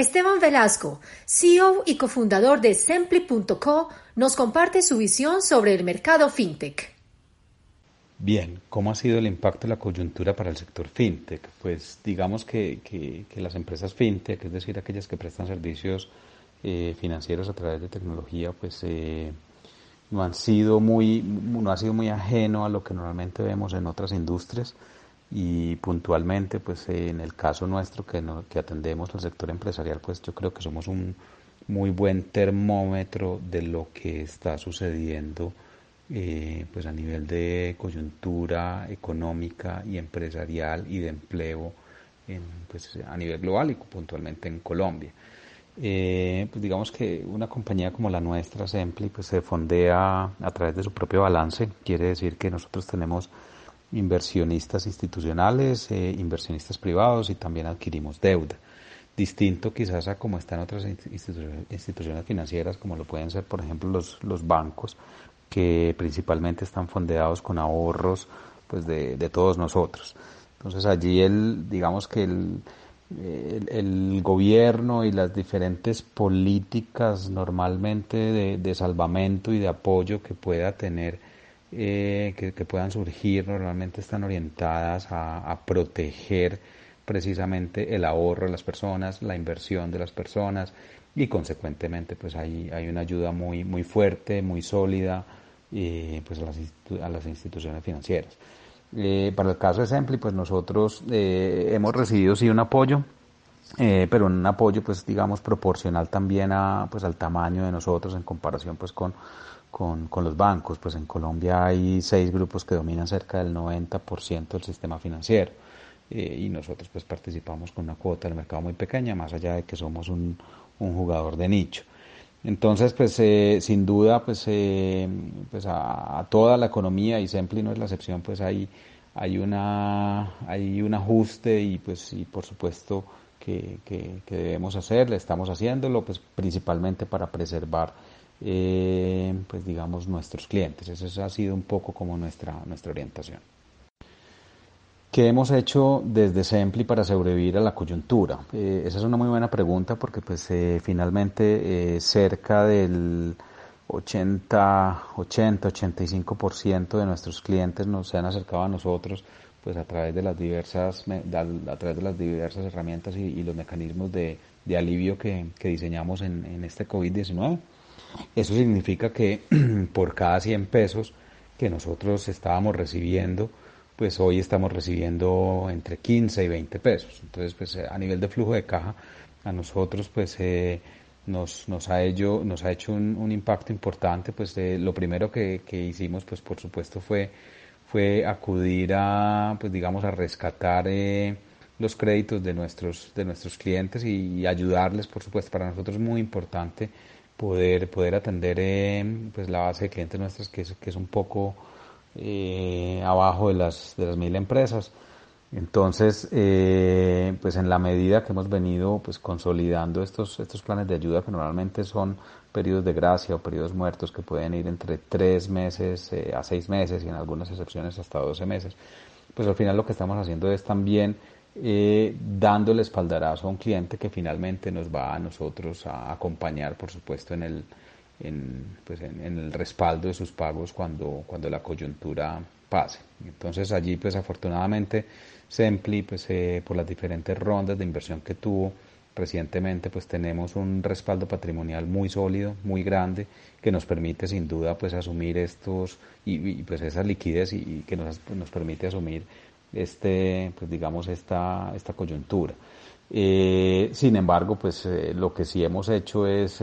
Esteban Velasco, CEO y cofundador de Sempli.co, nos comparte su visión sobre el mercado fintech. Bien, ¿cómo ha sido el impacto de la coyuntura para el sector fintech? Pues digamos que, que, las empresas fintech, es decir, aquellas que prestan servicios eh, financieros a través de tecnología, pues eh, no han sido muy, no ha sido muy ajeno a lo que normalmente vemos en otras industrias y puntualmente pues en el caso nuestro que, que atendemos al sector empresarial pues yo creo que somos un muy buen termómetro de lo que está sucediendo eh, pues a nivel de coyuntura económica y empresarial y de empleo en, pues a nivel global y puntualmente en Colombia. Eh, pues digamos que una compañía como la nuestra, Sempli, pues se fondea a través de su propio balance. Quiere decir que nosotros tenemos inversionistas institucionales, eh, inversionistas privados y también adquirimos deuda. Distinto quizás a como están otras instituciones financieras, como lo pueden ser, por ejemplo, los, bancos, que principalmente están fondeados con ahorros pues de, todos nosotros. Entonces allí el, digamos que el, gobierno y las diferentes políticas normalmente de, salvamento y de apoyo que pueda tener, eh, que, puedan surgir, normalmente están orientadas a, proteger precisamente el ahorro de las personas, la inversión de las personas y consecuentemente pues hay, hay una ayuda muy, muy fuerte, muy sólida eh, pues a las, instituciones financieras. Eh, para el caso de Sempli, pues nosotros eh, hemos recibido sí un apoyo, eh, pero un apoyo pues digamos proporcional también a, pues, al tamaño de nosotros en comparación pues con, con, con los bancos. Pues en Colombia hay seis grupos que dominan cerca del 90% del sistema financiero eh, y nosotros pues participamos con una cuota del mercado muy pequeña, más allá de que somos un, un jugador de nicho. Entonces, pues eh, sin duda, pues, eh, pues a, toda la economía y Sempli no es la excepción, pues hay, hay, una, hay un ajuste y pues y por supuesto que, que, debemos hacer, estamos haciéndolo, pues principalmente para preservar, eh, pues digamos, nuestros clientes. Esa ha sido un poco como nuestra, nuestra orientación. ¿Qué hemos hecho desde Sempli para sobrevivir a la coyuntura? Eh, esa es una muy buena pregunta porque pues eh, finalmente cerca del 80, 80, 85% de nuestros clientes nos se han acercado a nosotros pues a través de las diversas a través de las diversas herramientas y, los mecanismos de, alivio que, diseñamos en, este COVID-19. Eso significa que por cada 100 pesos que nosotros estábamos recibiendo pues hoy estamos recibiendo entre 15 y 20 pesos. Entonces, pues a nivel de flujo de caja, a nosotros pues eh, nos, ha hecho, nos ha hecho un, impacto importante. Pues eh, lo primero que, hicimos, pues por supuesto, fue, fue acudir a, pues digamos, a rescatar eh, los créditos de nuestros, de nuestros clientes y, ayudarles, por supuesto, para nosotros es muy importante poder, poder atender pues la base de clientes nuestras que es, que es un poco eh, abajo de las, de las mil empresas. Entonces, eh, pues en la medida que hemos venido pues consolidando estos, estos planes de ayuda que normalmente son periodos de gracia o periodos muertos que pueden ir entre tres meses eh, a seis meses y en algunas excepciones hasta doce meses, pues al final lo que estamos haciendo es también eh, dando el espaldarazo a un cliente que finalmente nos va a nosotros a acompañar, por supuesto, en el, en, pues en, el respaldo de sus pagos cuando, cuando la coyuntura pase. Entonces allí pues afortunadamente Sempli pues eh, por las diferentes rondas de inversión que tuvo recientemente pues tenemos un respaldo patrimonial muy sólido, muy grande que nos permite sin duda pues asumir estos y, pues esa liquidez y, que nos, nos, permite asumir este pues digamos esta, esta coyuntura. Eh, sin embargo pues eh, lo que sí hemos hecho es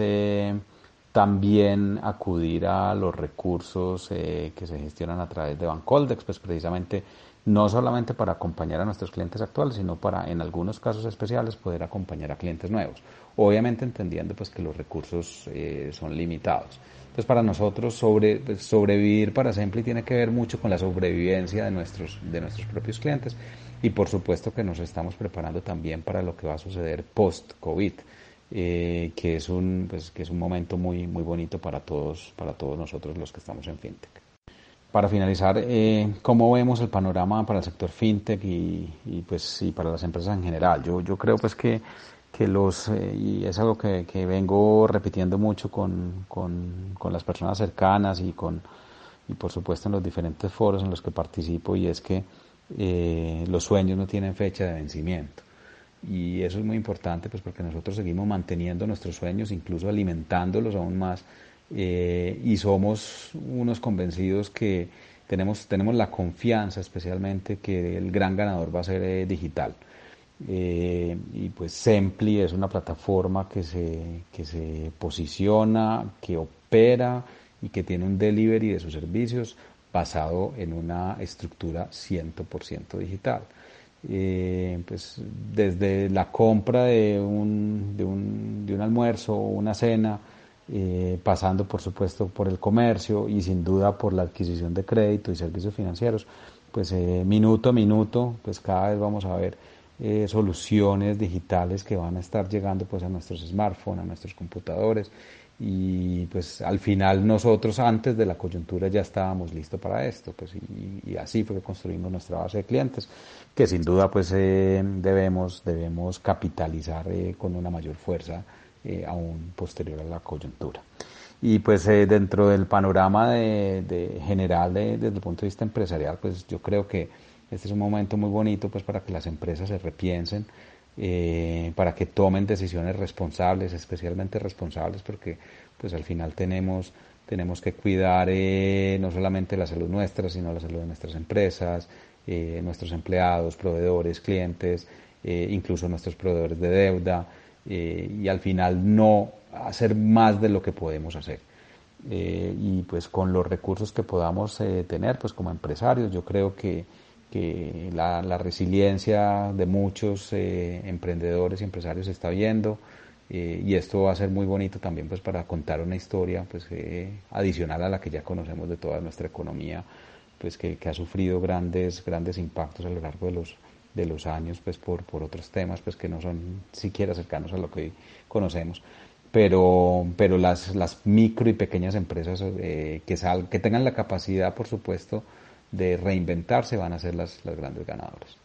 también acudir a los recursos eh, que se gestionan a través de Bancoldex, pues precisamente no solamente para acompañar a nuestros clientes actuales, sino para en algunos casos especiales poder acompañar a clientes nuevos. Obviamente entendiendo pues que los recursos eh, son limitados. Entonces para nosotros pues, sobrevivir para Simply tiene que ver mucho con la sobrevivencia de nuestros, de nuestros propios clientes y por supuesto que nos estamos preparando también para lo que va a suceder post-COVID. Eh, que es un pues, que es un momento muy muy bonito para todos para todos nosotros los que estamos en fintech para finalizar, eh, ¿cómo vemos el panorama para el sector fintech y, y, pues, y para las empresas en general? Yo, yo creo pues que, que los, eh, y es algo que, que vengo repitiendo mucho con, con, con, las personas cercanas y, con, y por supuesto en los diferentes foros en los que participo, y es que eh, los sueños no tienen fecha de vencimiento. Y eso es muy importante pues porque nosotros seguimos manteniendo nuestros sueños, incluso alimentándolos aún más eh, y somos unos convencidos que tenemos, tenemos la confianza especialmente que el gran ganador va a ser eh, digital. Eh, y pues Sempli es una plataforma que se, que se posiciona, que opera y que tiene un delivery de sus servicios basado en una estructura 100% digital. Pues desde la compra de un, de un, de un almuerzo o una cena, eh, pasando por supuesto por el comercio y sin duda por la adquisición de crédito y servicios financieros, pues eh, minuto a minuto, pues cada vez vamos a ver eh, soluciones digitales que van a estar llegando pues a nuestros smartphones, a nuestros computadores y pues al final nosotros antes de la coyuntura ya estábamos listos para esto pues y, y así fue que construimos nuestra base de clientes que sin duda pues debemos debemos capitalizar con una mayor fuerza eh, aún posterior a la coyuntura. Y pues eh, dentro del panorama de, general desde el punto de vista empresarial, pues yo creo que este es un momento muy bonito pues para que las empresas se repiensen, eh, para que tomen decisiones responsables, especialmente responsables, porque pues al final tenemos tenemos que cuidar no solamente la salud nuestra, sino la salud de nuestras empresas, nuestros empleados, proveedores, clientes, incluso nuestros proveedores de deuda. Eh, y al final no hacer más de lo que podemos hacer. Eh, y pues con los recursos que podamos eh, tener, pues como empresarios, yo creo que, que la, la, resiliencia de muchos emprendedores y empresarios se está viendo y esto va a ser muy bonito también pues para contar una historia pues adicional a la que ya conocemos de toda nuestra economía pues que, que ha sufrido grandes grandes impactos a lo largo de los de los años pues por, por otros temas pues que no son siquiera cercanos a lo que conocemos. Pero pero las, las micro y pequeñas empresas eh, que sal, que tengan la capacidad por supuesto de reinventarse van a ser las, las grandes ganadoras